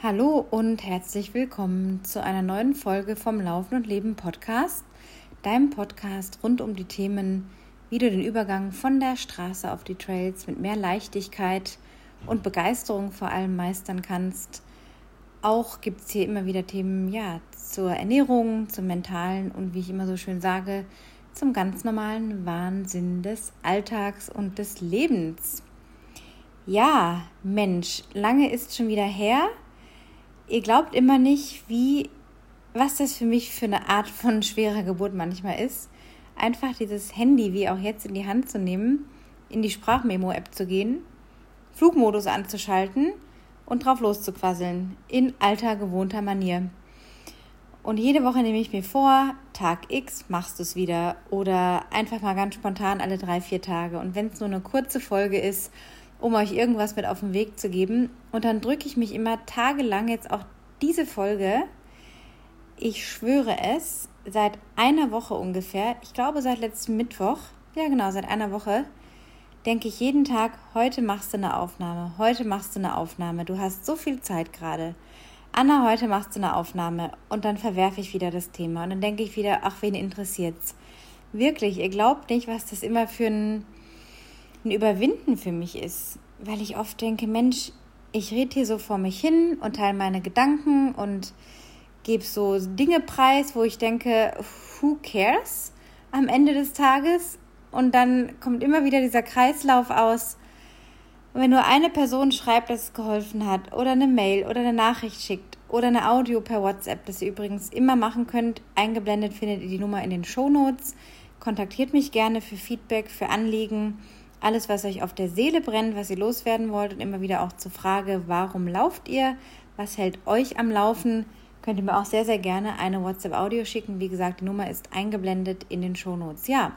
Hallo und herzlich willkommen zu einer neuen Folge vom Laufen und Leben Podcast, deinem Podcast rund um die Themen, wie du den Übergang von der Straße auf die Trails mit mehr Leichtigkeit und Begeisterung vor allem meistern kannst. Auch gibt es hier immer wieder Themen ja, zur Ernährung, zum mentalen und wie ich immer so schön sage, zum ganz normalen Wahnsinn des Alltags und des Lebens. Ja, Mensch, lange ist schon wieder her ihr glaubt immer nicht, wie, was das für mich für eine Art von schwerer Geburt manchmal ist. Einfach dieses Handy, wie auch jetzt, in die Hand zu nehmen, in die Sprachmemo-App zu gehen, Flugmodus anzuschalten und drauf loszuquasseln, in alter, gewohnter Manier. Und jede Woche nehme ich mir vor, Tag X machst du es wieder oder einfach mal ganz spontan alle drei, vier Tage. Und wenn es nur eine kurze Folge ist um euch irgendwas mit auf den Weg zu geben. Und dann drücke ich mich immer tagelang jetzt auch diese Folge. Ich schwöre es, seit einer Woche ungefähr, ich glaube seit letztem Mittwoch, ja genau, seit einer Woche, denke ich jeden Tag, heute machst du eine Aufnahme, heute machst du eine Aufnahme, du hast so viel Zeit gerade. Anna, heute machst du eine Aufnahme und dann verwerfe ich wieder das Thema und dann denke ich wieder, ach, wen interessiert's? Wirklich, ihr glaubt nicht, was das immer für ein ein Überwinden für mich ist, weil ich oft denke, Mensch, ich rede hier so vor mich hin und teile meine Gedanken und gebe so Dinge preis, wo ich denke, who cares am Ende des Tages? Und dann kommt immer wieder dieser Kreislauf aus. wenn nur eine Person schreibt, dass es geholfen hat, oder eine Mail oder eine Nachricht schickt oder eine Audio per WhatsApp, das ihr übrigens immer machen könnt, eingeblendet findet ihr die Nummer in den Show Notes. Kontaktiert mich gerne für Feedback, für Anliegen alles, was euch auf der Seele brennt, was ihr loswerden wollt und immer wieder auch zur Frage, warum lauft ihr? Was hält euch am Laufen? Könnt ihr mir auch sehr, sehr gerne eine WhatsApp-Audio schicken. Wie gesagt, die Nummer ist eingeblendet in den Shownotes. Ja.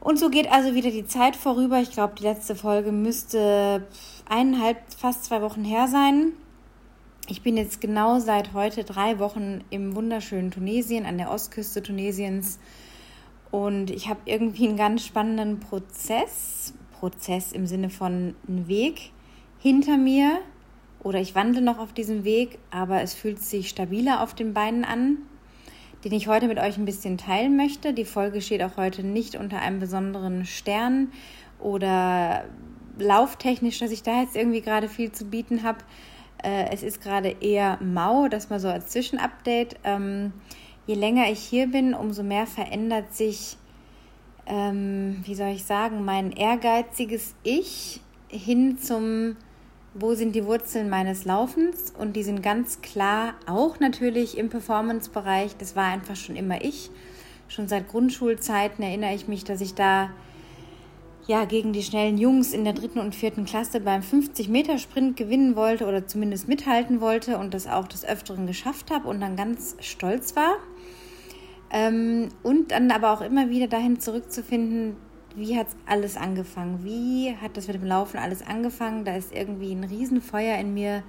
Und so geht also wieder die Zeit vorüber. Ich glaube, die letzte Folge müsste eineinhalb, fast zwei Wochen her sein. Ich bin jetzt genau seit heute drei Wochen im wunderschönen Tunesien, an der Ostküste Tunesiens und ich habe irgendwie einen ganz spannenden Prozess, Prozess im Sinne von einem Weg hinter mir oder ich wandle noch auf diesem Weg, aber es fühlt sich stabiler auf den Beinen an, den ich heute mit euch ein bisschen teilen möchte. Die Folge steht auch heute nicht unter einem besonderen Stern oder lauftechnisch, dass ich da jetzt irgendwie gerade viel zu bieten habe. Äh, es ist gerade eher mau, das mal so als Zwischenupdate. Je länger ich hier bin, umso mehr verändert sich, ähm, wie soll ich sagen, mein ehrgeiziges Ich hin zum, wo sind die Wurzeln meines Laufens? Und die sind ganz klar auch natürlich im Performance-Bereich. Das war einfach schon immer ich. Schon seit Grundschulzeiten erinnere ich mich, dass ich da ja, gegen die schnellen Jungs in der dritten und vierten Klasse beim 50-Meter-Sprint gewinnen wollte oder zumindest mithalten wollte und das auch des Öfteren geschafft habe und dann ganz stolz war. Ähm, und dann aber auch immer wieder dahin zurückzufinden, wie hat alles angefangen? Wie hat das mit dem Laufen alles angefangen? Da ist irgendwie ein Riesenfeuer in mir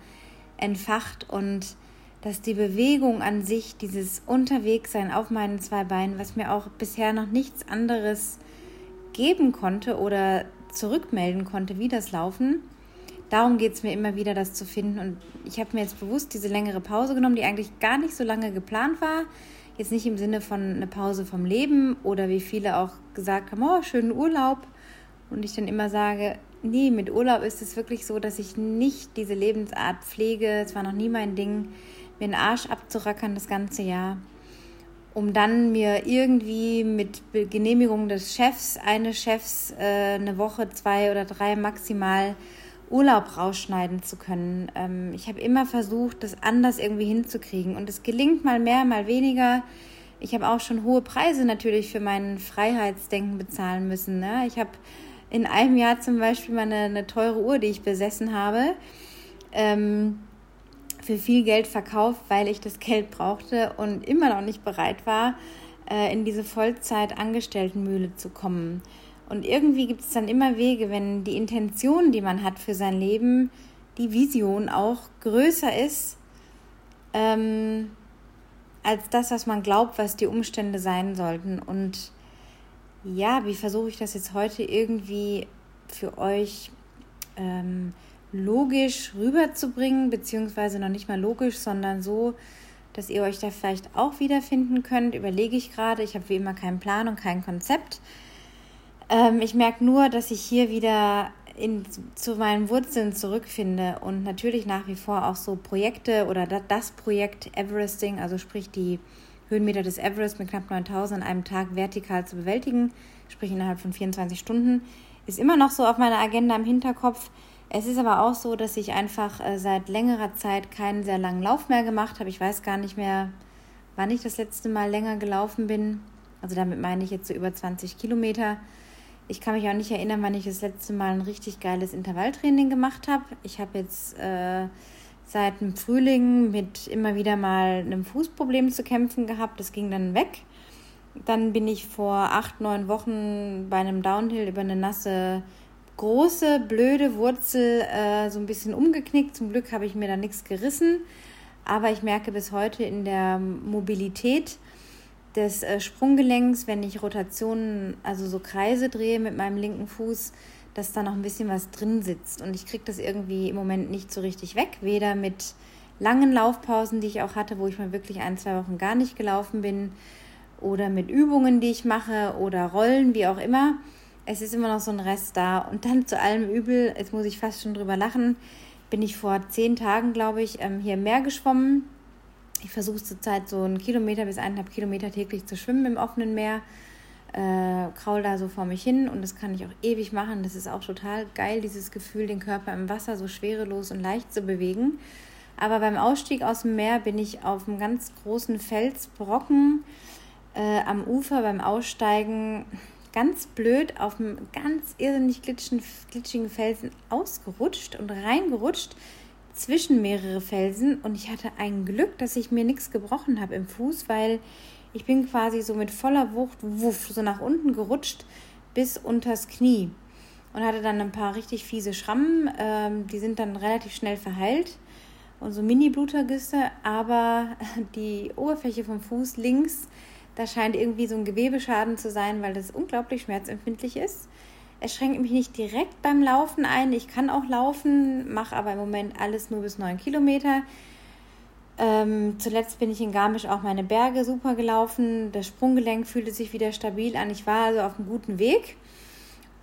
entfacht und dass die Bewegung an sich, dieses Unterwegssein auf meinen zwei Beinen, was mir auch bisher noch nichts anderes geben konnte oder zurückmelden konnte, wie das Laufen, darum geht es mir immer wieder, das zu finden. Und ich habe mir jetzt bewusst diese längere Pause genommen, die eigentlich gar nicht so lange geplant war. Jetzt nicht im Sinne von eine Pause vom Leben oder wie viele auch gesagt haben, oh, schönen Urlaub. Und ich dann immer sage, nee, mit Urlaub ist es wirklich so, dass ich nicht diese Lebensart pflege. Es war noch nie mein Ding, mir den Arsch abzurackern das ganze Jahr, um dann mir irgendwie mit Genehmigung des Chefs, eines Chefs, äh, eine Woche, zwei oder drei maximal Urlaub rausschneiden zu können. Ähm, ich habe immer versucht, das anders irgendwie hinzukriegen und es gelingt mal mehr, mal weniger. Ich habe auch schon hohe Preise natürlich für mein Freiheitsdenken bezahlen müssen. Ne? Ich habe in einem Jahr zum Beispiel mal eine, eine teure Uhr, die ich besessen habe, ähm, für viel Geld verkauft, weil ich das Geld brauchte und immer noch nicht bereit war, äh, in diese Vollzeit-Angestelltenmühle zu kommen. Und irgendwie gibt es dann immer Wege, wenn die Intention, die man hat für sein Leben, die Vision auch größer ist ähm, als das, was man glaubt, was die Umstände sein sollten. Und ja, wie versuche ich das jetzt heute irgendwie für euch ähm, logisch rüberzubringen, beziehungsweise noch nicht mal logisch, sondern so, dass ihr euch da vielleicht auch wiederfinden könnt. Überlege ich gerade. Ich habe wie immer keinen Plan und kein Konzept. Ähm, ich merke nur, dass ich hier wieder in, zu meinen Wurzeln zurückfinde und natürlich nach wie vor auch so Projekte oder das Projekt Everesting, also sprich die Höhenmeter des Everest mit knapp 9000 an einem Tag vertikal zu bewältigen, sprich innerhalb von 24 Stunden, ist immer noch so auf meiner Agenda im Hinterkopf. Es ist aber auch so, dass ich einfach äh, seit längerer Zeit keinen sehr langen Lauf mehr gemacht habe. Ich weiß gar nicht mehr, wann ich das letzte Mal länger gelaufen bin. Also damit meine ich jetzt so über 20 Kilometer. Ich kann mich auch nicht erinnern, wann ich das letzte Mal ein richtig geiles Intervalltraining gemacht habe. Ich habe jetzt äh, seit dem Frühling mit immer wieder mal einem Fußproblem zu kämpfen gehabt. Das ging dann weg. Dann bin ich vor acht, neun Wochen bei einem Downhill über eine nasse, große, blöde Wurzel äh, so ein bisschen umgeknickt. Zum Glück habe ich mir da nichts gerissen. Aber ich merke bis heute in der Mobilität, des äh, Sprunggelenks, wenn ich Rotationen, also so Kreise drehe mit meinem linken Fuß, dass da noch ein bisschen was drin sitzt. Und ich kriege das irgendwie im Moment nicht so richtig weg. Weder mit langen Laufpausen, die ich auch hatte, wo ich mal wirklich ein, zwei Wochen gar nicht gelaufen bin, oder mit Übungen, die ich mache, oder Rollen, wie auch immer. Es ist immer noch so ein Rest da. Und dann zu allem Übel, jetzt muss ich fast schon drüber lachen, bin ich vor zehn Tagen, glaube ich, ähm, hier im Meer geschwommen ich versuche zurzeit so einen Kilometer bis eineinhalb Kilometer täglich zu schwimmen im offenen Meer. Äh, kraul da so vor mich hin und das kann ich auch ewig machen. Das ist auch total geil, dieses Gefühl, den Körper im Wasser so schwerelos und leicht zu bewegen. Aber beim Ausstieg aus dem Meer bin ich auf einem ganz großen Felsbrocken äh, am Ufer beim Aussteigen ganz blöd auf einem ganz irrsinnig glitschigen Felsen ausgerutscht und reingerutscht zwischen mehrere Felsen und ich hatte ein Glück, dass ich mir nichts gebrochen habe im Fuß, weil ich bin quasi so mit voller Wucht wuff, so nach unten gerutscht bis unters Knie und hatte dann ein paar richtig fiese Schrammen. Ähm, die sind dann relativ schnell verheilt und so Mini-Blutergüsse, aber die Oberfläche vom Fuß links, da scheint irgendwie so ein Gewebeschaden zu sein, weil das unglaublich schmerzempfindlich ist. Es schränkt mich nicht direkt beim Laufen ein. Ich kann auch laufen, mache aber im Moment alles nur bis 9 Kilometer. Ähm, zuletzt bin ich in Garmisch auch meine Berge super gelaufen. Das Sprunggelenk fühlte sich wieder stabil an. Ich war also auf einem guten Weg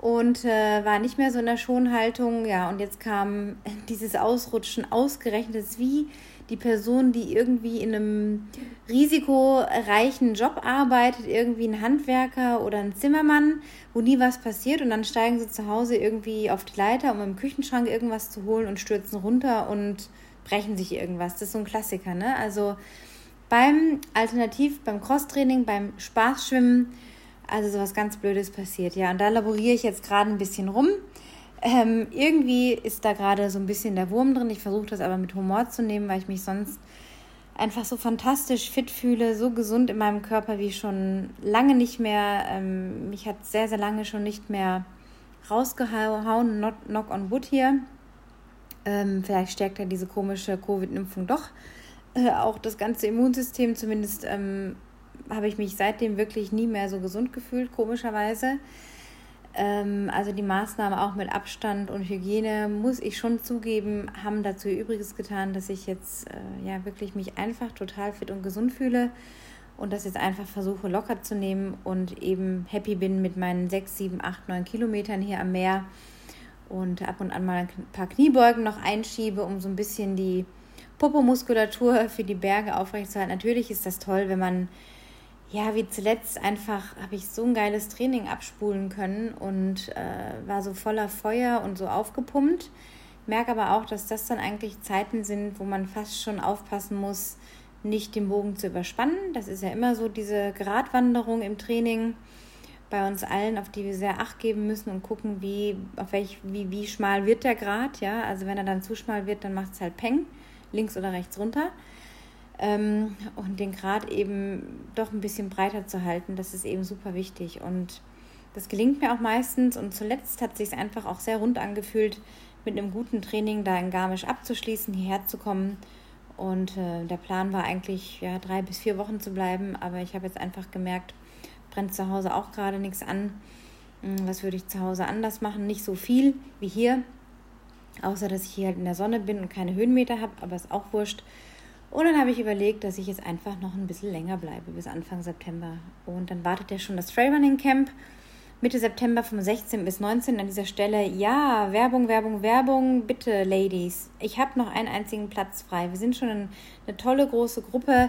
und äh, war nicht mehr so in der Schonhaltung. Ja, und jetzt kam dieses Ausrutschen ausgerechnet. Wie die Person, die irgendwie in einem risikoreichen Job arbeitet, irgendwie ein Handwerker oder ein Zimmermann, wo nie was passiert und dann steigen sie zu Hause irgendwie auf die Leiter, um im Küchenschrank irgendwas zu holen und stürzen runter und brechen sich irgendwas. Das ist so ein Klassiker, ne? Also beim Alternativ, beim Crosstraining, beim Spaßschwimmen, also sowas ganz Blödes passiert, ja. Und da laboriere ich jetzt gerade ein bisschen rum. Ähm, irgendwie ist da gerade so ein bisschen der Wurm drin. Ich versuche das aber mit Humor zu nehmen, weil ich mich sonst einfach so fantastisch fit fühle, so gesund in meinem Körper wie schon lange nicht mehr. Ähm, mich hat sehr, sehr lange schon nicht mehr rausgehauen. Not, knock on wood hier. Ähm, vielleicht stärkt ja diese komische Covid-Impfung doch äh, auch das ganze Immunsystem. Zumindest ähm, habe ich mich seitdem wirklich nie mehr so gesund gefühlt, komischerweise. Ähm, also die Maßnahmen auch mit Abstand und Hygiene, muss ich schon zugeben, haben dazu ihr Übriges getan, dass ich jetzt äh, ja wirklich mich einfach total fit und gesund fühle und das jetzt einfach versuche locker zu nehmen und eben happy bin mit meinen 6, 7, 8, 9 Kilometern hier am Meer und ab und an mal ein paar Kniebeugen noch einschiebe, um so ein bisschen die Popomuskulatur für die Berge aufrechtzuerhalten. Natürlich ist das toll, wenn man ja, wie zuletzt einfach habe ich so ein geiles Training abspulen können und äh, war so voller Feuer und so aufgepumpt. Merke aber auch, dass das dann eigentlich Zeiten sind, wo man fast schon aufpassen muss, nicht den Bogen zu überspannen. Das ist ja immer so diese Gratwanderung im Training bei uns allen, auf die wir sehr Acht geben müssen und gucken, wie, auf welch, wie, wie schmal wird der Grat. Ja? Also wenn er dann zu schmal wird, dann macht es halt Peng, links oder rechts runter ähm, und den Grad eben doch ein bisschen breiter zu halten, das ist eben super wichtig. Und das gelingt mir auch meistens. Und zuletzt hat sich einfach auch sehr rund angefühlt, mit einem guten Training da in Garmisch abzuschließen, hierher zu kommen. Und äh, der Plan war eigentlich, ja, drei bis vier Wochen zu bleiben. Aber ich habe jetzt einfach gemerkt, brennt zu Hause auch gerade nichts an. Hm, was würde ich zu Hause anders machen? Nicht so viel wie hier. Außer, dass ich hier halt in der Sonne bin und keine Höhenmeter habe, aber ist auch wurscht. Und dann habe ich überlegt, dass ich jetzt einfach noch ein bisschen länger bleibe, bis Anfang September. Und dann wartet ja schon das Trailrunning Camp Mitte September vom 16. bis 19. an dieser Stelle. Ja, Werbung, Werbung, Werbung. Bitte, Ladies. Ich habe noch einen einzigen Platz frei. Wir sind schon eine tolle große Gruppe.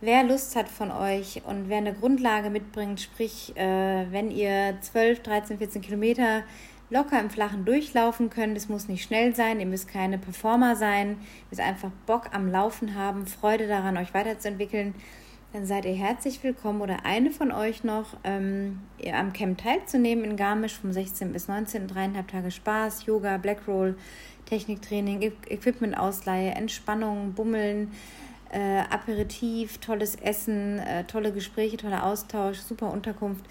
Wer Lust hat von euch und wer eine Grundlage mitbringt, sprich, äh, wenn ihr 12, 13, 14 Kilometer locker im Flachen durchlaufen könnt, es muss nicht schnell sein, ihr müsst keine Performer sein, ihr müsst einfach Bock am Laufen haben, Freude daran, euch weiterzuentwickeln, dann seid ihr herzlich willkommen oder eine von euch noch ähm, am Camp teilzunehmen in Garmisch vom 16. bis 19. dreieinhalb Tage Spaß, Yoga, Blackroll, Techniktraining, Equipment-Ausleihe, Entspannung, Bummeln, äh, Aperitif, tolles Essen, äh, tolle Gespräche, toller Austausch, super Unterkunft.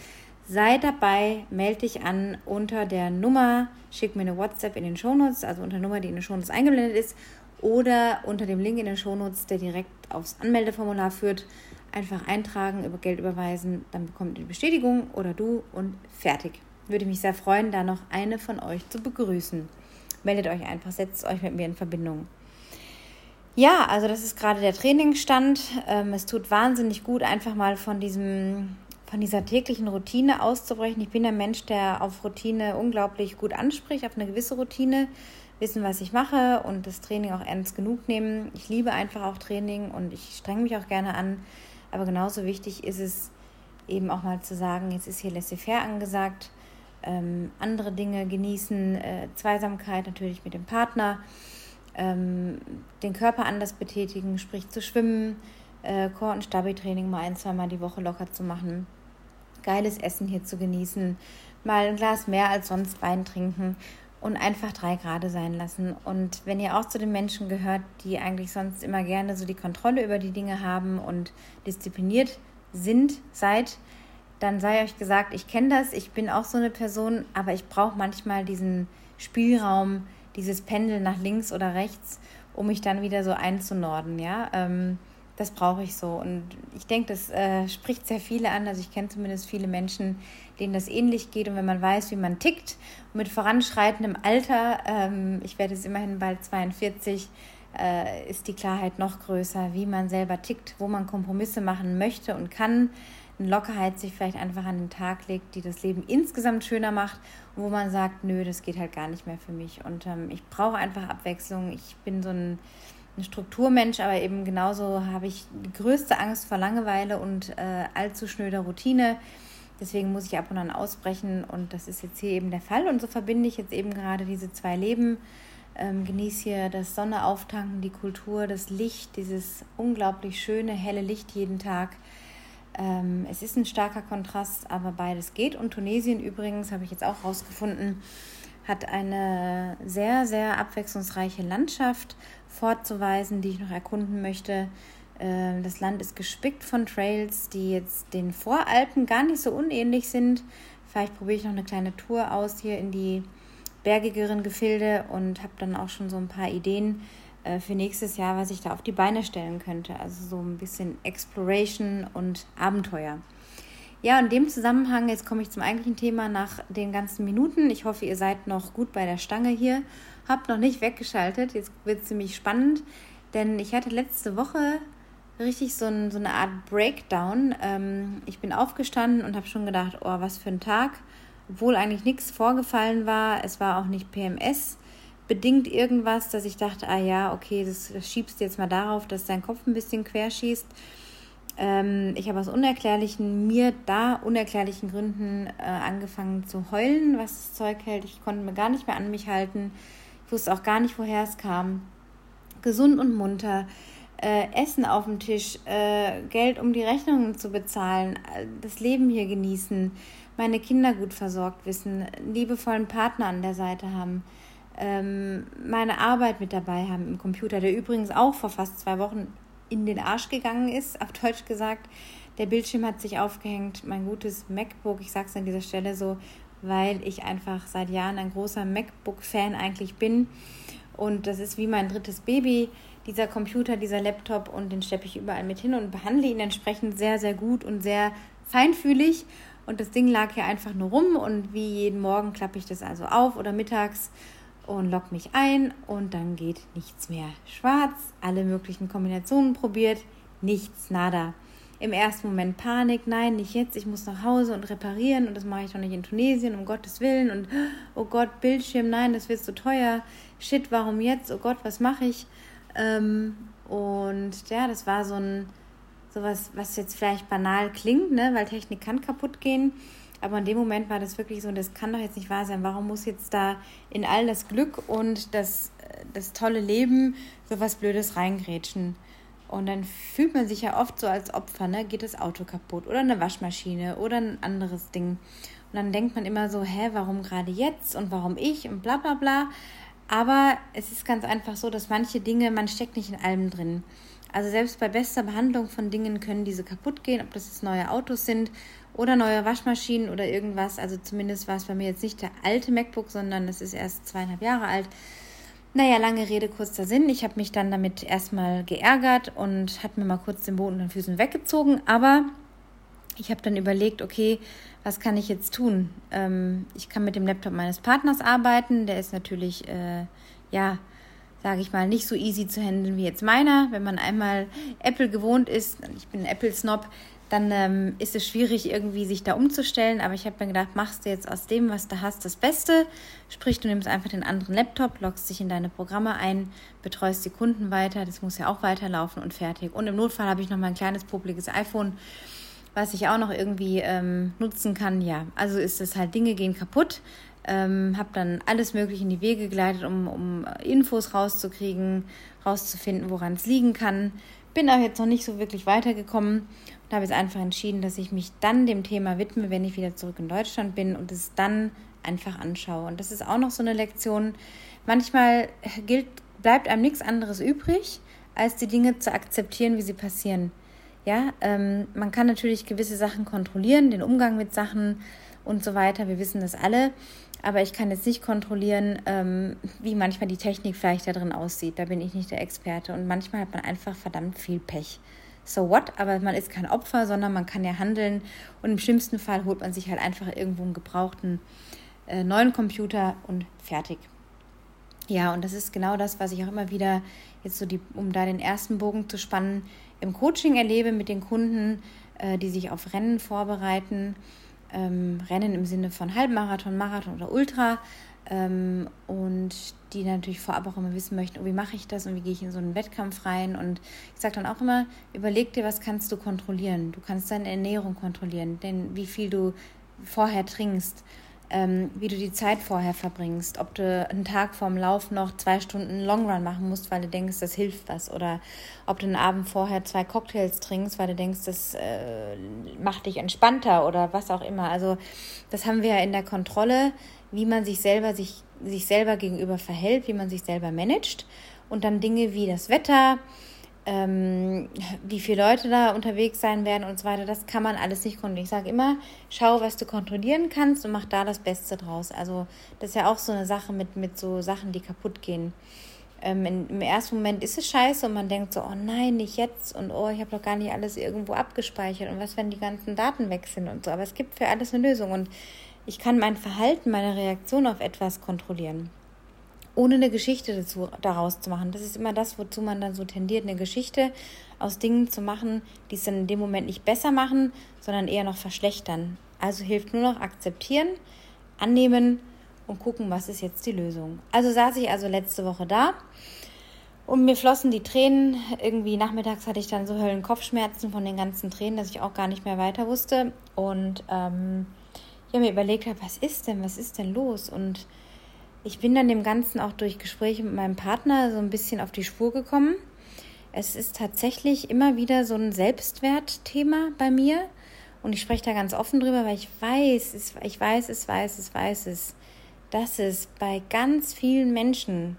Sei dabei, melde dich an unter der Nummer, schick mir eine WhatsApp in den Shownotes, also unter der Nummer, die in den Shownotes eingeblendet ist, oder unter dem Link in den Shownotes, der direkt aufs Anmeldeformular führt. Einfach eintragen, über Geld überweisen, dann bekommt ihr die Bestätigung oder du und fertig. Würde mich sehr freuen, da noch eine von euch zu begrüßen. Meldet euch einfach, setzt euch mit mir in Verbindung. Ja, also das ist gerade der Trainingsstand. Ähm, es tut wahnsinnig gut, einfach mal von diesem von dieser täglichen Routine auszubrechen. Ich bin ein Mensch, der auf Routine unglaublich gut anspricht, auf eine gewisse Routine, wissen, was ich mache und das Training auch ernst genug nehmen. Ich liebe einfach auch Training und ich strenge mich auch gerne an. Aber genauso wichtig ist es eben auch mal zu sagen, jetzt ist hier laissez-faire angesagt, ähm, andere Dinge genießen, äh, Zweisamkeit natürlich mit dem Partner ähm, den Körper anders betätigen, sprich zu schwimmen, äh, Core- und Stabi-Training mal ein, zweimal die Woche locker zu machen, geiles Essen hier zu genießen, mal ein Glas mehr als sonst Wein trinken und einfach drei Grade sein lassen. Und wenn ihr auch zu den Menschen gehört, die eigentlich sonst immer gerne so die Kontrolle über die Dinge haben und diszipliniert sind, seid, dann sei euch gesagt, ich kenne das, ich bin auch so eine Person, aber ich brauche manchmal diesen Spielraum, dieses Pendel nach links oder rechts, um mich dann wieder so einzunorden, ja. Ähm, das brauche ich so. Und ich denke, das äh, spricht sehr viele an. Also ich kenne zumindest viele Menschen, denen das ähnlich geht. Und wenn man weiß, wie man tickt, mit voranschreitendem Alter, ähm, ich werde es immerhin bald 42, äh, ist die Klarheit noch größer, wie man selber tickt, wo man Kompromisse machen möchte und kann eine Lockerheit sich vielleicht einfach an den Tag legt, die das Leben insgesamt schöner macht und wo man sagt, nö, das geht halt gar nicht mehr für mich. Und ähm, ich brauche einfach Abwechslung. Ich bin so ein, ein Strukturmensch, aber eben genauso habe ich die größte Angst vor Langeweile und äh, allzu schnöder Routine. Deswegen muss ich ab und an ausbrechen und das ist jetzt hier eben der Fall. Und so verbinde ich jetzt eben gerade diese zwei Leben. Ähm, genieße hier das Sonne auftanken, die Kultur, das Licht, dieses unglaublich schöne, helle Licht jeden Tag. Ähm, es ist ein starker Kontrast, aber beides geht. Und Tunesien übrigens, habe ich jetzt auch rausgefunden, hat eine sehr, sehr abwechslungsreiche Landschaft vorzuweisen, die ich noch erkunden möchte. Äh, das Land ist gespickt von Trails, die jetzt den Voralpen gar nicht so unähnlich sind. Vielleicht probiere ich noch eine kleine Tour aus hier in die bergigeren Gefilde und habe dann auch schon so ein paar Ideen, äh, für nächstes Jahr, was ich da auf die Beine stellen könnte. Also so ein bisschen Exploration und Abenteuer. Ja, in dem Zusammenhang, jetzt komme ich zum eigentlichen Thema nach den ganzen Minuten. Ich hoffe, ihr seid noch gut bei der Stange hier. Habt noch nicht weggeschaltet. Jetzt wird es ziemlich spannend, denn ich hatte letzte Woche richtig so, ein, so eine Art Breakdown. Ähm, ich bin aufgestanden und habe schon gedacht, oh, was für ein Tag. Obwohl eigentlich nichts vorgefallen war. Es war auch nicht PMS bedingt irgendwas, dass ich dachte, ah ja, okay, das, das schiebst du jetzt mal darauf, dass dein Kopf ein bisschen quer schießt. Ähm, ich habe aus unerklärlichen, mir da unerklärlichen Gründen äh, angefangen zu heulen, was das Zeug hält. Ich konnte mir gar nicht mehr an mich halten. Ich wusste auch gar nicht, woher es kam. Gesund und munter. Äh, Essen auf dem Tisch, äh, Geld, um die Rechnungen zu bezahlen, äh, das Leben hier genießen, meine Kinder gut versorgt wissen, liebevollen Partner an der Seite haben ähm, meine Arbeit mit dabei haben im Computer, der übrigens auch vor fast zwei Wochen in den Arsch gegangen ist, auf Deutsch gesagt. Der Bildschirm hat sich aufgehängt, mein gutes MacBook, ich sage es an dieser Stelle so, weil ich einfach seit Jahren ein großer MacBook-Fan eigentlich bin. Und das ist wie mein drittes Baby, dieser Computer, dieser Laptop und den schleppe ich überall mit hin und behandle ihn entsprechend sehr, sehr gut und sehr feinfühlig. Und das Ding lag hier einfach nur rum und wie jeden Morgen klappe ich das also auf oder mittags und logge mich ein und dann geht nichts mehr. Schwarz, alle möglichen Kombinationen probiert, nichts, nada. Im ersten Moment Panik, nein, nicht jetzt, ich muss nach Hause und reparieren und das mache ich doch nicht in Tunesien, um Gottes Willen und oh Gott, Bildschirm, nein, das wird so teuer, shit, warum jetzt, oh Gott, was mache ich? Ähm, und ja, das war so ein, sowas, was jetzt vielleicht banal klingt, ne, weil Technik kann kaputt gehen. Aber in dem Moment war das wirklich so, das kann doch jetzt nicht wahr sein. Warum muss jetzt da in all das Glück und das, das tolle Leben so was Blödes reingrätschen? Und dann fühlt man sich ja oft so als Opfer, ne? Geht das Auto kaputt oder eine Waschmaschine oder ein anderes Ding. Und dann denkt man immer so, hä, warum gerade jetzt und warum ich und bla bla bla. Aber es ist ganz einfach so, dass manche Dinge, man steckt nicht in allem drin. Also selbst bei bester Behandlung von Dingen können diese kaputt gehen, ob das jetzt neue Autos sind oder neue Waschmaschinen oder irgendwas. Also zumindest war es bei mir jetzt nicht der alte MacBook, sondern es ist erst zweieinhalb Jahre alt. Naja, lange Rede, kurzer Sinn. Ich habe mich dann damit erstmal geärgert und habe mir mal kurz den Boden und den Füßen weggezogen. Aber ich habe dann überlegt, okay, was kann ich jetzt tun? Ähm, ich kann mit dem Laptop meines Partners arbeiten. Der ist natürlich, äh, ja, sage ich mal, nicht so easy zu handeln wie jetzt meiner. Wenn man einmal Apple gewohnt ist, ich bin Apple-Snob, dann ähm, ist es schwierig, irgendwie sich da umzustellen. Aber ich habe mir gedacht, machst du jetzt aus dem, was du hast, das Beste. Sprich, du nimmst einfach den anderen Laptop, loggst dich in deine Programme ein, betreust die Kunden weiter. Das muss ja auch weiterlaufen und fertig. Und im Notfall habe ich noch mal ein kleines, publiges iPhone, was ich auch noch irgendwie ähm, nutzen kann. Ja, also ist es halt, Dinge gehen kaputt. Ähm, habe dann alles Mögliche in die Wege geleitet, um, um Infos rauszukriegen, rauszufinden, woran es liegen kann. Bin auch jetzt noch nicht so wirklich weitergekommen und habe jetzt einfach entschieden, dass ich mich dann dem Thema widme, wenn ich wieder zurück in Deutschland bin und es dann einfach anschaue. Und das ist auch noch so eine Lektion. Manchmal gilt, bleibt einem nichts anderes übrig, als die Dinge zu akzeptieren, wie sie passieren. Ja, ähm, man kann natürlich gewisse Sachen kontrollieren, den Umgang mit Sachen und so weiter. Wir wissen das alle. Aber ich kann jetzt nicht kontrollieren, ähm, wie manchmal die Technik vielleicht da drin aussieht. Da bin ich nicht der Experte. Und manchmal hat man einfach verdammt viel Pech. So what? Aber man ist kein Opfer, sondern man kann ja handeln. Und im schlimmsten Fall holt man sich halt einfach irgendwo einen gebrauchten äh, neuen Computer und fertig. Ja, und das ist genau das, was ich auch immer wieder jetzt so die, um da den ersten Bogen zu spannen, im Coaching erlebe mit den Kunden, äh, die sich auf Rennen vorbereiten ähm, Rennen im Sinne von Halbmarathon, Marathon oder Ultra ähm, und die natürlich vorab auch immer wissen möchten, oh, wie mache ich das und wie gehe ich in so einen Wettkampf rein. Und ich sage dann auch immer, überleg dir, was kannst du kontrollieren. Du kannst deine Ernährung kontrollieren, denn wie viel du vorher trinkst ähm, wie du die Zeit vorher verbringst, ob du einen Tag vorm Lauf noch zwei Stunden Longrun machen musst, weil du denkst, das hilft was, oder ob du einen Abend vorher zwei Cocktails trinkst, weil du denkst, das äh, macht dich entspannter oder was auch immer. Also das haben wir ja in der Kontrolle, wie man sich selber sich, sich selber gegenüber verhält, wie man sich selber managt. Und dann Dinge wie das Wetter, ähm, wie viele Leute da unterwegs sein werden und so weiter, das kann man alles nicht kontrollieren. Ich sage immer, schau, was du kontrollieren kannst und mach da das Beste draus. Also das ist ja auch so eine Sache mit, mit so Sachen, die kaputt gehen. Ähm, in, Im ersten Moment ist es scheiße und man denkt so, oh nein, nicht jetzt und oh, ich habe doch gar nicht alles irgendwo abgespeichert und was, wenn die ganzen Daten weg sind und so. Aber es gibt für alles eine Lösung und ich kann mein Verhalten, meine Reaktion auf etwas kontrollieren ohne eine Geschichte dazu, daraus zu machen. Das ist immer das, wozu man dann so tendiert, eine Geschichte aus Dingen zu machen, die es dann in dem Moment nicht besser machen, sondern eher noch verschlechtern. Also hilft nur noch akzeptieren, annehmen und gucken, was ist jetzt die Lösung. Also saß ich also letzte Woche da und mir flossen die Tränen. Irgendwie nachmittags hatte ich dann so Höllenkopfschmerzen von den ganzen Tränen, dass ich auch gar nicht mehr weiter wusste. Und ähm, ich habe mir überlegt, was ist denn, was ist denn los? Und ich bin dann dem Ganzen auch durch Gespräche mit meinem Partner so ein bisschen auf die Spur gekommen. Es ist tatsächlich immer wieder so ein Selbstwertthema bei mir. Und ich spreche da ganz offen drüber, weil ich weiß, ich weiß es, weiß es, weiß es, dass es bei ganz vielen Menschen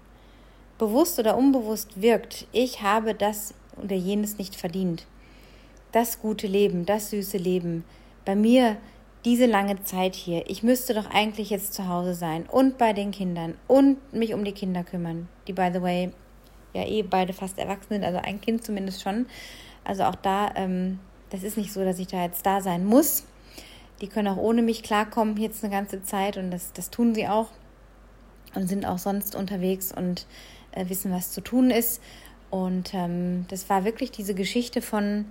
bewusst oder unbewusst wirkt. Ich habe das oder jenes nicht verdient. Das gute Leben, das süße Leben. Bei mir diese lange Zeit hier. Ich müsste doch eigentlich jetzt zu Hause sein und bei den Kindern und mich um die Kinder kümmern, die, by the way, ja eh beide fast erwachsen sind, also ein Kind zumindest schon. Also auch da, ähm, das ist nicht so, dass ich da jetzt da sein muss. Die können auch ohne mich klarkommen jetzt eine ganze Zeit und das, das tun sie auch. und sind auch sonst unterwegs und äh, wissen, was zu tun ist. Und ähm, das war wirklich diese Geschichte von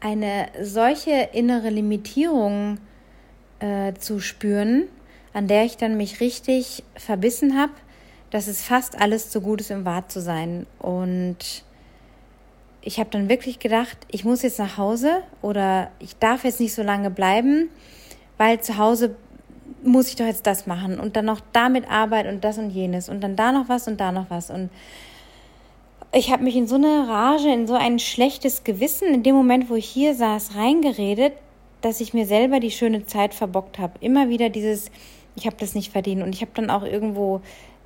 eine solche innere Limitierung äh, zu spüren, an der ich dann mich richtig verbissen habe, dass es fast alles zu gut ist, um wahr zu sein. Und ich habe dann wirklich gedacht, ich muss jetzt nach Hause oder ich darf jetzt nicht so lange bleiben, weil zu Hause muss ich doch jetzt das machen und dann noch damit Arbeit und das und jenes und dann da noch was und da noch was und ich habe mich in so eine Rage, in so ein schlechtes Gewissen in dem Moment, wo ich hier saß, reingeredet, dass ich mir selber die schöne Zeit verbockt habe. Immer wieder dieses, ich habe das nicht verdient und ich habe dann auch irgendwo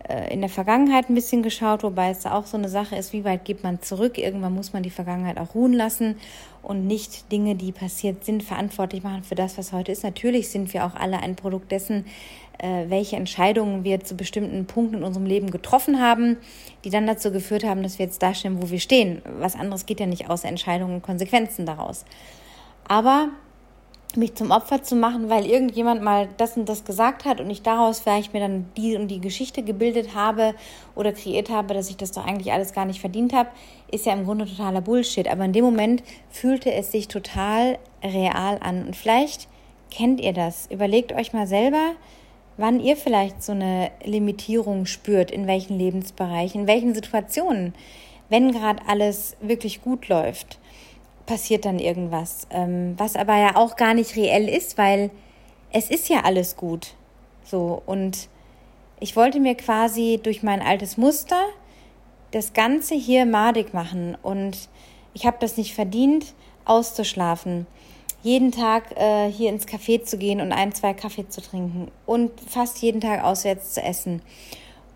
äh, in der Vergangenheit ein bisschen geschaut, wobei es da auch so eine Sache ist, wie weit geht man zurück. Irgendwann muss man die Vergangenheit auch ruhen lassen und nicht Dinge, die passiert sind, verantwortlich machen für das, was heute ist. Natürlich sind wir auch alle ein Produkt dessen, welche Entscheidungen wir zu bestimmten Punkten in unserem Leben getroffen haben, die dann dazu geführt haben, dass wir jetzt da stehen, wo wir stehen. Was anderes geht ja nicht außer Entscheidungen und Konsequenzen daraus. Aber mich zum Opfer zu machen, weil irgendjemand mal das und das gesagt hat und ich daraus vielleicht mir dann die und die Geschichte gebildet habe oder kreiert habe, dass ich das doch eigentlich alles gar nicht verdient habe, ist ja im Grunde totaler Bullshit. Aber in dem Moment fühlte es sich total real an. Und vielleicht kennt ihr das. Überlegt euch mal selber, wann ihr vielleicht so eine Limitierung spürt, in welchen Lebensbereichen, in welchen Situationen, wenn gerade alles wirklich gut läuft passiert dann irgendwas, ähm, was aber ja auch gar nicht reell ist, weil es ist ja alles gut. So und ich wollte mir quasi durch mein altes Muster das Ganze hier madig machen und ich habe das nicht verdient, auszuschlafen, jeden Tag äh, hier ins Café zu gehen und ein, zwei Kaffee zu trinken und fast jeden Tag auswärts zu essen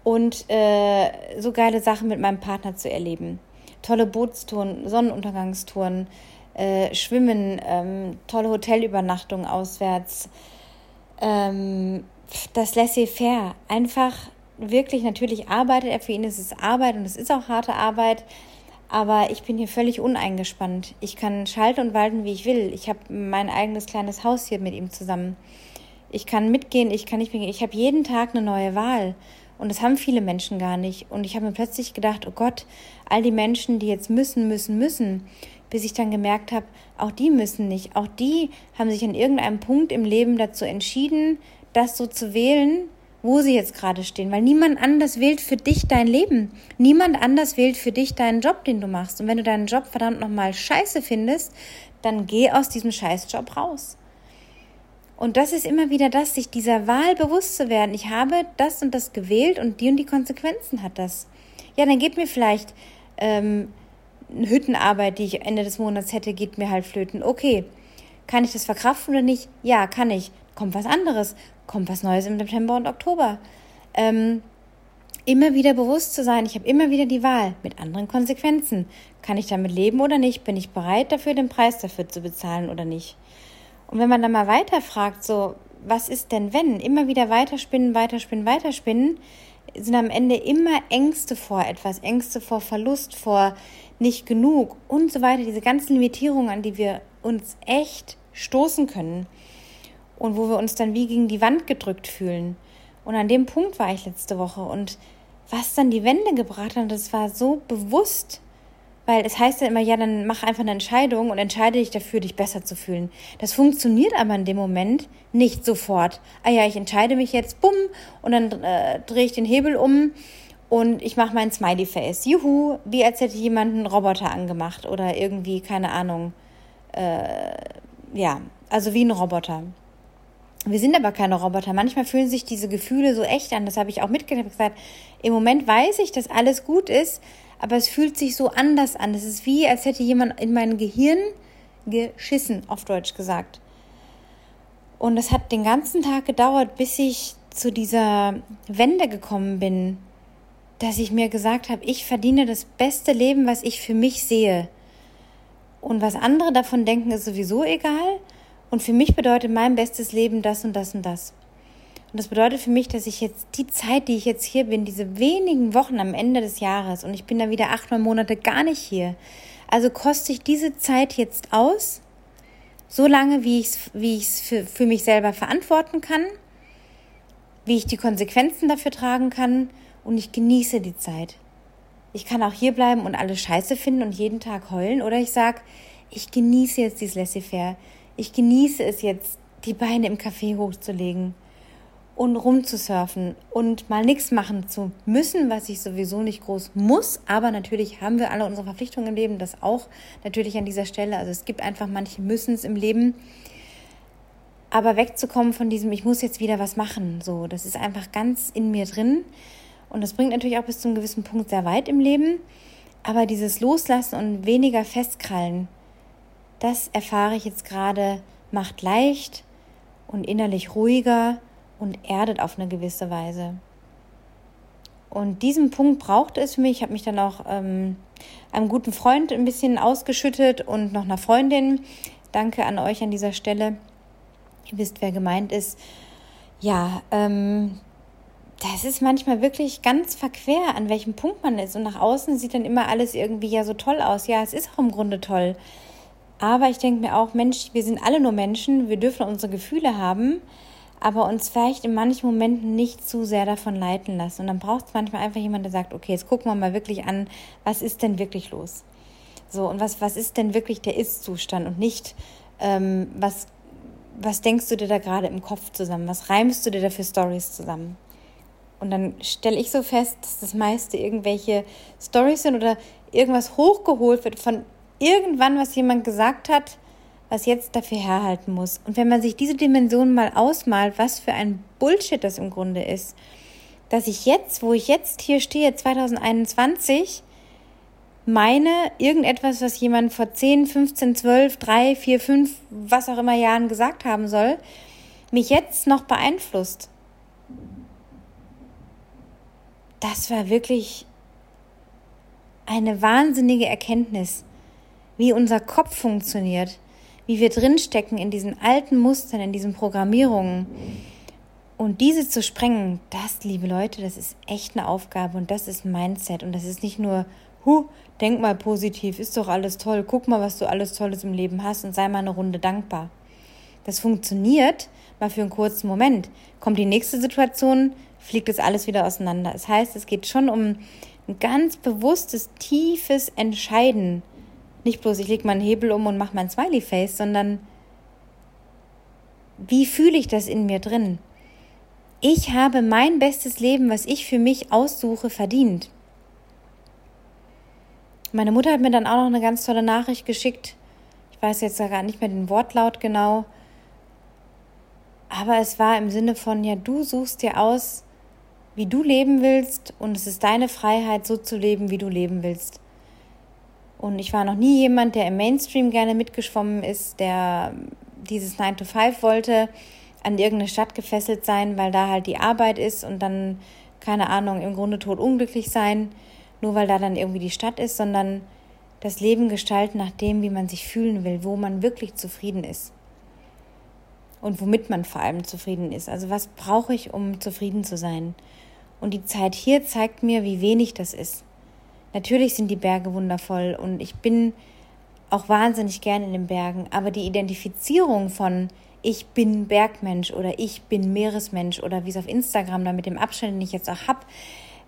und äh, so geile Sachen mit meinem Partner zu erleben tolle Bootstouren, Sonnenuntergangstouren, äh, Schwimmen, ähm, tolle Hotelübernachtungen auswärts. Ähm, das laissez-faire. Einfach wirklich, natürlich arbeitet er für ihn, es ist Arbeit und es ist auch harte Arbeit. Aber ich bin hier völlig uneingespannt. Ich kann schalten und walten, wie ich will. Ich habe mein eigenes kleines Haus hier mit ihm zusammen. Ich kann mitgehen, ich kann nicht mitgehen. Ich habe jeden Tag eine neue Wahl. Und das haben viele Menschen gar nicht. Und ich habe mir plötzlich gedacht, oh Gott, all die Menschen, die jetzt müssen, müssen, müssen, bis ich dann gemerkt habe, auch die müssen nicht. Auch die haben sich an irgendeinem Punkt im Leben dazu entschieden, das so zu wählen, wo sie jetzt gerade stehen. Weil niemand anders wählt für dich dein Leben. Niemand anders wählt für dich deinen Job, den du machst. Und wenn du deinen Job verdammt nochmal scheiße findest, dann geh aus diesem Scheißjob raus. Und das ist immer wieder das, sich dieser Wahl bewusst zu werden. Ich habe das und das gewählt und die und die Konsequenzen hat das. Ja, dann geht mir vielleicht ähm, eine Hüttenarbeit, die ich Ende des Monats hätte, geht mir halt flöten. Okay, kann ich das verkraften oder nicht? Ja, kann ich. Kommt was anderes. Kommt was Neues im September und Oktober. Ähm, immer wieder bewusst zu sein, ich habe immer wieder die Wahl mit anderen Konsequenzen. Kann ich damit leben oder nicht? Bin ich bereit dafür, den Preis dafür zu bezahlen oder nicht? Und wenn man dann mal weiter fragt, so, was ist denn wenn? Immer wieder weiterspinnen, weiterspinnen, weiterspinnen, sind am Ende immer Ängste vor etwas, Ängste vor Verlust, vor nicht genug und so weiter. Diese ganzen Limitierungen, an die wir uns echt stoßen können und wo wir uns dann wie gegen die Wand gedrückt fühlen. Und an dem Punkt war ich letzte Woche und was dann die Wände gebracht hat, das war so bewusst weil es heißt ja immer, ja, dann mach einfach eine Entscheidung und entscheide dich dafür, dich besser zu fühlen. Das funktioniert aber in dem Moment nicht sofort. Ah ja, ich entscheide mich jetzt, bumm, und dann äh, drehe ich den Hebel um und ich mache mein Smiley Face. Juhu, wie als hätte jemand einen Roboter angemacht oder irgendwie, keine Ahnung. Äh, ja, also wie ein Roboter. Wir sind aber keine Roboter. Manchmal fühlen sich diese Gefühle so echt an. Das habe ich auch gesagt, im Moment weiß ich, dass alles gut ist, aber es fühlt sich so anders an. Es ist wie, als hätte jemand in mein Gehirn geschissen, auf Deutsch gesagt. Und es hat den ganzen Tag gedauert, bis ich zu dieser Wende gekommen bin, dass ich mir gesagt habe, ich verdiene das beste Leben, was ich für mich sehe. Und was andere davon denken, ist sowieso egal. Und für mich bedeutet mein bestes Leben das und das und das. Und das bedeutet für mich, dass ich jetzt die Zeit, die ich jetzt hier bin, diese wenigen Wochen am Ende des Jahres und ich bin da wieder acht, neun Monate gar nicht hier. Also koste ich diese Zeit jetzt aus, so lange, wie ich es wie ich's für, für mich selber verantworten kann. wie ich die Konsequenzen dafür tragen kann und ich genieße die Zeit. Ich kann auch hier bleiben und alles scheiße finden und jeden Tag heulen oder ich sage, ich genieße jetzt dieses Laissez-faire. Ich genieße es jetzt, die Beine im Café hochzulegen und rumzusurfen und mal nichts machen zu müssen, was ich sowieso nicht groß muss. Aber natürlich haben wir alle unsere Verpflichtungen im Leben, das auch natürlich an dieser Stelle. Also es gibt einfach manche Müssens im Leben. Aber wegzukommen von diesem, ich muss jetzt wieder was machen, so, das ist einfach ganz in mir drin. Und das bringt natürlich auch bis zu einem gewissen Punkt sehr weit im Leben. Aber dieses Loslassen und weniger festkrallen, das erfahre ich jetzt gerade, macht leicht und innerlich ruhiger und erdet auf eine gewisse Weise. Und diesen Punkt brauchte es für mich. Ich habe mich dann auch ähm, einem guten Freund ein bisschen ausgeschüttet und noch einer Freundin. Danke an euch an dieser Stelle. Ihr wisst, wer gemeint ist. Ja, ähm, das ist manchmal wirklich ganz verquer, an welchem Punkt man ist. Und nach außen sieht dann immer alles irgendwie ja so toll aus. Ja, es ist auch im Grunde toll. Aber ich denke mir auch, Mensch, wir sind alle nur Menschen, wir dürfen unsere Gefühle haben, aber uns vielleicht in manchen Momenten nicht zu sehr davon leiten lassen. Und dann braucht es manchmal einfach jemand, der sagt, okay, jetzt gucken wir mal wirklich an, was ist denn wirklich los? So, und was, was ist denn wirklich der Ist-Zustand und nicht, ähm, was, was denkst du dir da gerade im Kopf zusammen? Was reimst du dir da für Stories zusammen? Und dann stelle ich so fest, dass das meiste irgendwelche Stories sind oder irgendwas hochgeholt wird von irgendwann, was jemand gesagt hat, was jetzt dafür herhalten muss. Und wenn man sich diese Dimension mal ausmalt, was für ein Bullshit das im Grunde ist, dass ich jetzt, wo ich jetzt hier stehe, 2021, meine, irgendetwas, was jemand vor 10, 15, 12, 3, 4, 5, was auch immer Jahren gesagt haben soll, mich jetzt noch beeinflusst. Das war wirklich eine wahnsinnige Erkenntnis wie unser Kopf funktioniert, wie wir drinstecken in diesen alten Mustern, in diesen Programmierungen. Und diese zu sprengen, das, liebe Leute, das ist echt eine Aufgabe und das ist Mindset. Und das ist nicht nur, hu, denk mal positiv, ist doch alles toll, guck mal, was du alles Tolles im Leben hast und sei mal eine Runde dankbar. Das funktioniert mal für einen kurzen Moment. Kommt die nächste Situation, fliegt es alles wieder auseinander. Das heißt, es geht schon um ein ganz bewusstes, tiefes Entscheiden nicht bloß, ich lege meinen Hebel um und mache mein Smiley-Face, sondern wie fühle ich das in mir drin? Ich habe mein bestes Leben, was ich für mich aussuche, verdient. Meine Mutter hat mir dann auch noch eine ganz tolle Nachricht geschickt. Ich weiß jetzt gar nicht mehr den Wortlaut genau. Aber es war im Sinne von, ja, du suchst dir aus, wie du leben willst und es ist deine Freiheit, so zu leben, wie du leben willst. Und ich war noch nie jemand, der im Mainstream gerne mitgeschwommen ist, der dieses 9 to 5 wollte, an irgendeine Stadt gefesselt sein, weil da halt die Arbeit ist und dann, keine Ahnung, im Grunde tot unglücklich sein, nur weil da dann irgendwie die Stadt ist, sondern das Leben gestalten nach dem, wie man sich fühlen will, wo man wirklich zufrieden ist. Und womit man vor allem zufrieden ist. Also was brauche ich, um zufrieden zu sein? Und die Zeit hier zeigt mir, wie wenig das ist. Natürlich sind die Berge wundervoll und ich bin auch wahnsinnig gern in den Bergen, aber die Identifizierung von ich bin Bergmensch oder ich bin Meeresmensch oder wie es auf Instagram da mit dem Abstand, den ich jetzt auch habe,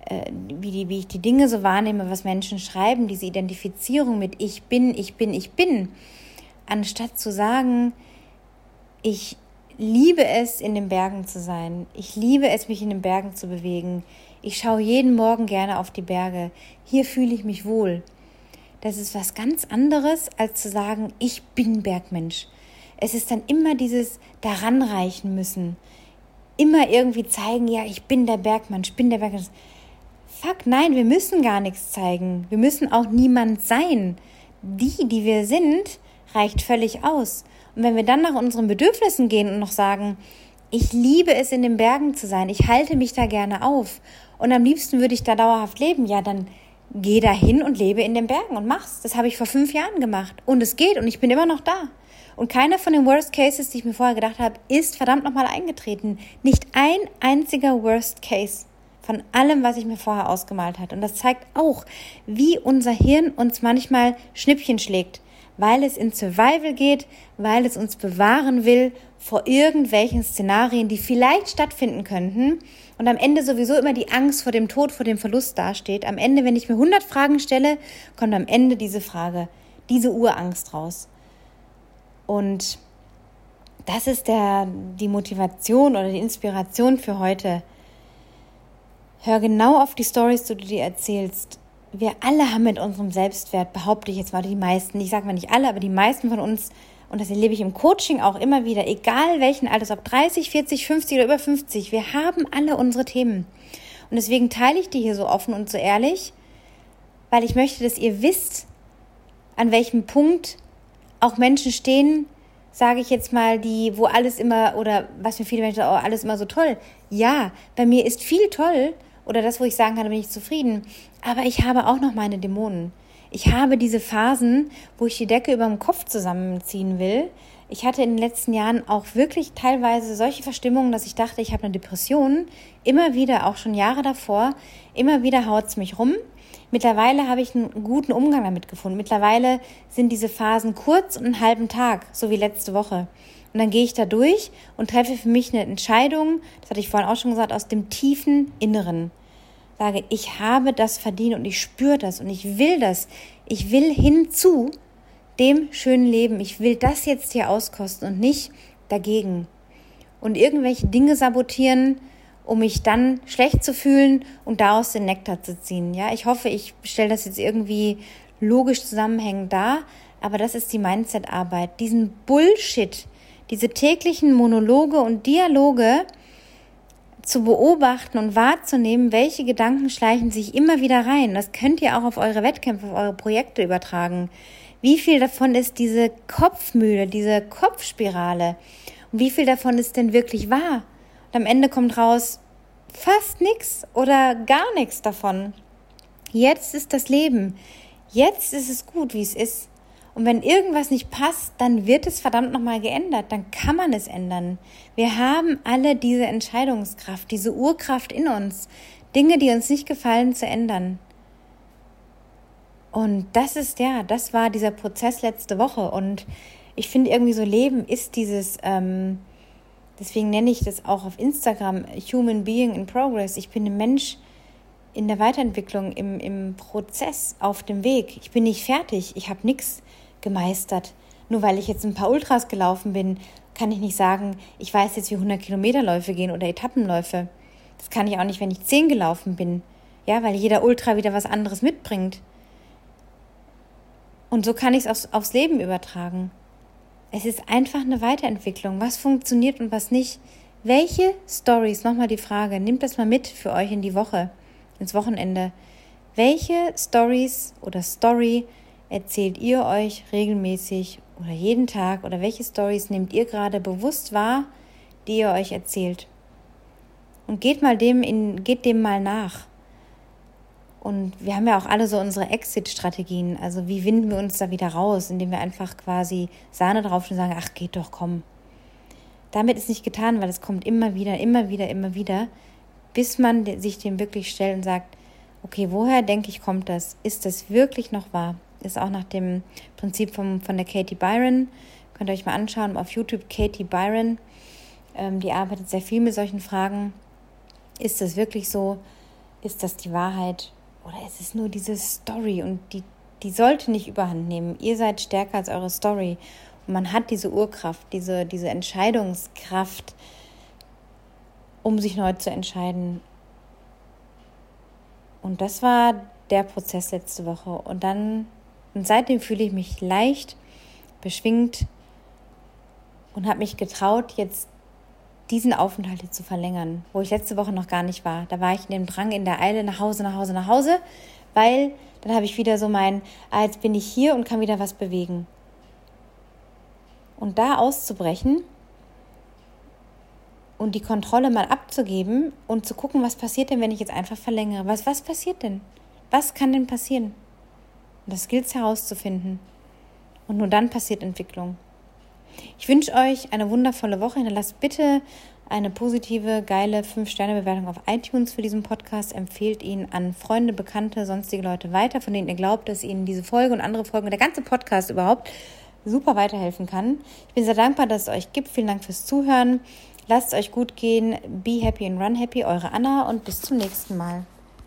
äh, wie, wie ich die Dinge so wahrnehme, was Menschen schreiben, diese Identifizierung mit ich bin, ich bin, ich bin, anstatt zu sagen, ich liebe es, in den Bergen zu sein, ich liebe es, mich in den Bergen zu bewegen, ich schaue jeden Morgen gerne auf die Berge. Hier fühle ich mich wohl. Das ist was ganz anderes, als zu sagen, ich bin Bergmensch. Es ist dann immer dieses daran reichen müssen. Immer irgendwie zeigen, ja, ich bin der Bergmann, ich bin der Bergmann. Fuck, nein, wir müssen gar nichts zeigen. Wir müssen auch niemand sein. Die, die wir sind, reicht völlig aus. Und wenn wir dann nach unseren Bedürfnissen gehen und noch sagen, ich liebe es, in den Bergen zu sein, ich halte mich da gerne auf und am liebsten würde ich da dauerhaft leben, ja, dann geh da hin und lebe in den Bergen und mach's. Das habe ich vor fünf Jahren gemacht. Und es geht und ich bin immer noch da. Und keiner von den Worst Cases, die ich mir vorher gedacht habe, ist verdammt nochmal eingetreten. Nicht ein einziger Worst Case von allem, was ich mir vorher ausgemalt hatte. Und das zeigt auch, wie unser Hirn uns manchmal Schnippchen schlägt. weil es in Survival geht, weil es uns bewahren will vor irgendwelchen Szenarien, die vielleicht stattfinden könnten und am Ende sowieso immer die Angst vor dem Tod, vor dem Verlust dasteht. Am Ende, wenn ich mir 100 Fragen stelle, kommt am Ende diese Frage, diese Urangst raus. Und das ist der, die Motivation oder die Inspiration für heute. Hör genau auf die Stories, die du dir erzählst wir alle haben mit unserem Selbstwert, behaupte ich jetzt mal, die meisten, ich sage mal nicht alle, aber die meisten von uns, und das erlebe ich im Coaching auch immer wieder, egal welchen Alters, ob 30, 40, 50 oder über 50, wir haben alle unsere Themen. Und deswegen teile ich die hier so offen und so ehrlich, weil ich möchte, dass ihr wisst, an welchem Punkt auch Menschen stehen, sage ich jetzt mal, die, wo alles immer, oder was mir viele Menschen sagen, oh, alles immer so toll. Ja, bei mir ist viel toll, oder das, wo ich sagen kann, da bin ich zufrieden. Aber ich habe auch noch meine Dämonen. Ich habe diese Phasen, wo ich die Decke über dem Kopf zusammenziehen will. Ich hatte in den letzten Jahren auch wirklich teilweise solche Verstimmungen, dass ich dachte, ich habe eine Depression. Immer wieder, auch schon Jahre davor, immer wieder haut es mich rum. Mittlerweile habe ich einen guten Umgang damit gefunden. Mittlerweile sind diese Phasen kurz und einen halben Tag, so wie letzte Woche. Und dann gehe ich da durch und treffe für mich eine Entscheidung, das hatte ich vorhin auch schon gesagt, aus dem tiefen Inneren. Sage, ich habe das verdient und ich spüre das und ich will das. Ich will hinzu dem schönen Leben. Ich will das jetzt hier auskosten und nicht dagegen. Und irgendwelche Dinge sabotieren, um mich dann schlecht zu fühlen und daraus den Nektar zu ziehen. Ja, ich hoffe, ich stelle das jetzt irgendwie logisch zusammenhängend dar, aber das ist die Mindset-Arbeit. Diesen Bullshit, diese täglichen Monologe und Dialoge zu beobachten und wahrzunehmen, welche Gedanken schleichen sich immer wieder rein. Das könnt ihr auch auf eure Wettkämpfe, auf eure Projekte übertragen. Wie viel davon ist diese Kopfmühle, diese Kopfspirale? Und wie viel davon ist denn wirklich wahr? Und am Ende kommt raus fast nichts oder gar nichts davon. Jetzt ist das Leben. Jetzt ist es gut, wie es ist. Und wenn irgendwas nicht passt, dann wird es verdammt nochmal geändert. Dann kann man es ändern. Wir haben alle diese Entscheidungskraft, diese Urkraft in uns, Dinge, die uns nicht gefallen, zu ändern. Und das ist ja, das war dieser Prozess letzte Woche. Und ich finde irgendwie so Leben ist dieses, ähm, deswegen nenne ich das auch auf Instagram Human Being in Progress. Ich bin ein Mensch in der Weiterentwicklung, im, im Prozess, auf dem Weg. Ich bin nicht fertig. Ich habe nichts gemeistert. Nur weil ich jetzt ein paar Ultras gelaufen bin, kann ich nicht sagen, ich weiß jetzt, wie 100 Kilometerläufe gehen oder Etappenläufe. Das kann ich auch nicht, wenn ich 10 gelaufen bin. Ja, weil jeder Ultra wieder was anderes mitbringt. Und so kann ich es aufs, aufs Leben übertragen. Es ist einfach eine Weiterentwicklung. Was funktioniert und was nicht. Welche Stories, nochmal die Frage, nehmt das mal mit für euch in die Woche, ins Wochenende. Welche Stories oder Story erzählt ihr euch regelmäßig oder jeden Tag oder welche Stories nehmt ihr gerade bewusst wahr, die ihr euch erzählt? Und geht mal dem in, geht dem mal nach. Und wir haben ja auch alle so unsere Exit-Strategien. Also wie winden wir uns da wieder raus, indem wir einfach quasi Sahne drauf und sagen, ach geht doch, komm. Damit ist nicht getan, weil es kommt immer wieder, immer wieder, immer wieder, bis man sich dem wirklich stellt und sagt, okay, woher denke ich, kommt das? Ist das wirklich noch wahr? Ist auch nach dem Prinzip vom, von der Katie Byron. Könnt ihr euch mal anschauen auf YouTube, Katie Byron. Ähm, die arbeitet sehr viel mit solchen Fragen. Ist das wirklich so? Ist das die Wahrheit? Oder ist es nur diese Story und die, die sollte nicht überhand nehmen? Ihr seid stärker als eure Story. Und man hat diese Urkraft, diese, diese Entscheidungskraft, um sich neu zu entscheiden. Und das war der Prozess letzte Woche. Und dann und seitdem fühle ich mich leicht, beschwingt und habe mich getraut, jetzt diesen Aufenthalt hier zu verlängern, wo ich letzte Woche noch gar nicht war. Da war ich in dem Drang, in der Eile nach Hause, nach Hause, nach Hause, weil dann habe ich wieder so mein, ah, jetzt bin ich hier und kann wieder was bewegen. Und da auszubrechen und die Kontrolle mal abzugeben und zu gucken, was passiert denn, wenn ich jetzt einfach verlängere. Was, was passiert denn? Was kann denn passieren? Und das gilt es herauszufinden. Und nur dann passiert Entwicklung. Ich wünsche euch eine wundervolle Woche. Hinterlasst bitte eine positive, geile 5-Sterne-Bewertung auf iTunes für diesen Podcast. Empfehlt ihn an Freunde, Bekannte, sonstige Leute weiter, von denen ihr glaubt, dass ihnen diese Folge und andere Folgen, der ganze Podcast überhaupt, super weiterhelfen kann. Ich bin sehr dankbar, dass es euch gibt. Vielen Dank fürs Zuhören. Lasst es euch gut gehen. Be happy and run happy. Eure Anna und bis zum nächsten Mal.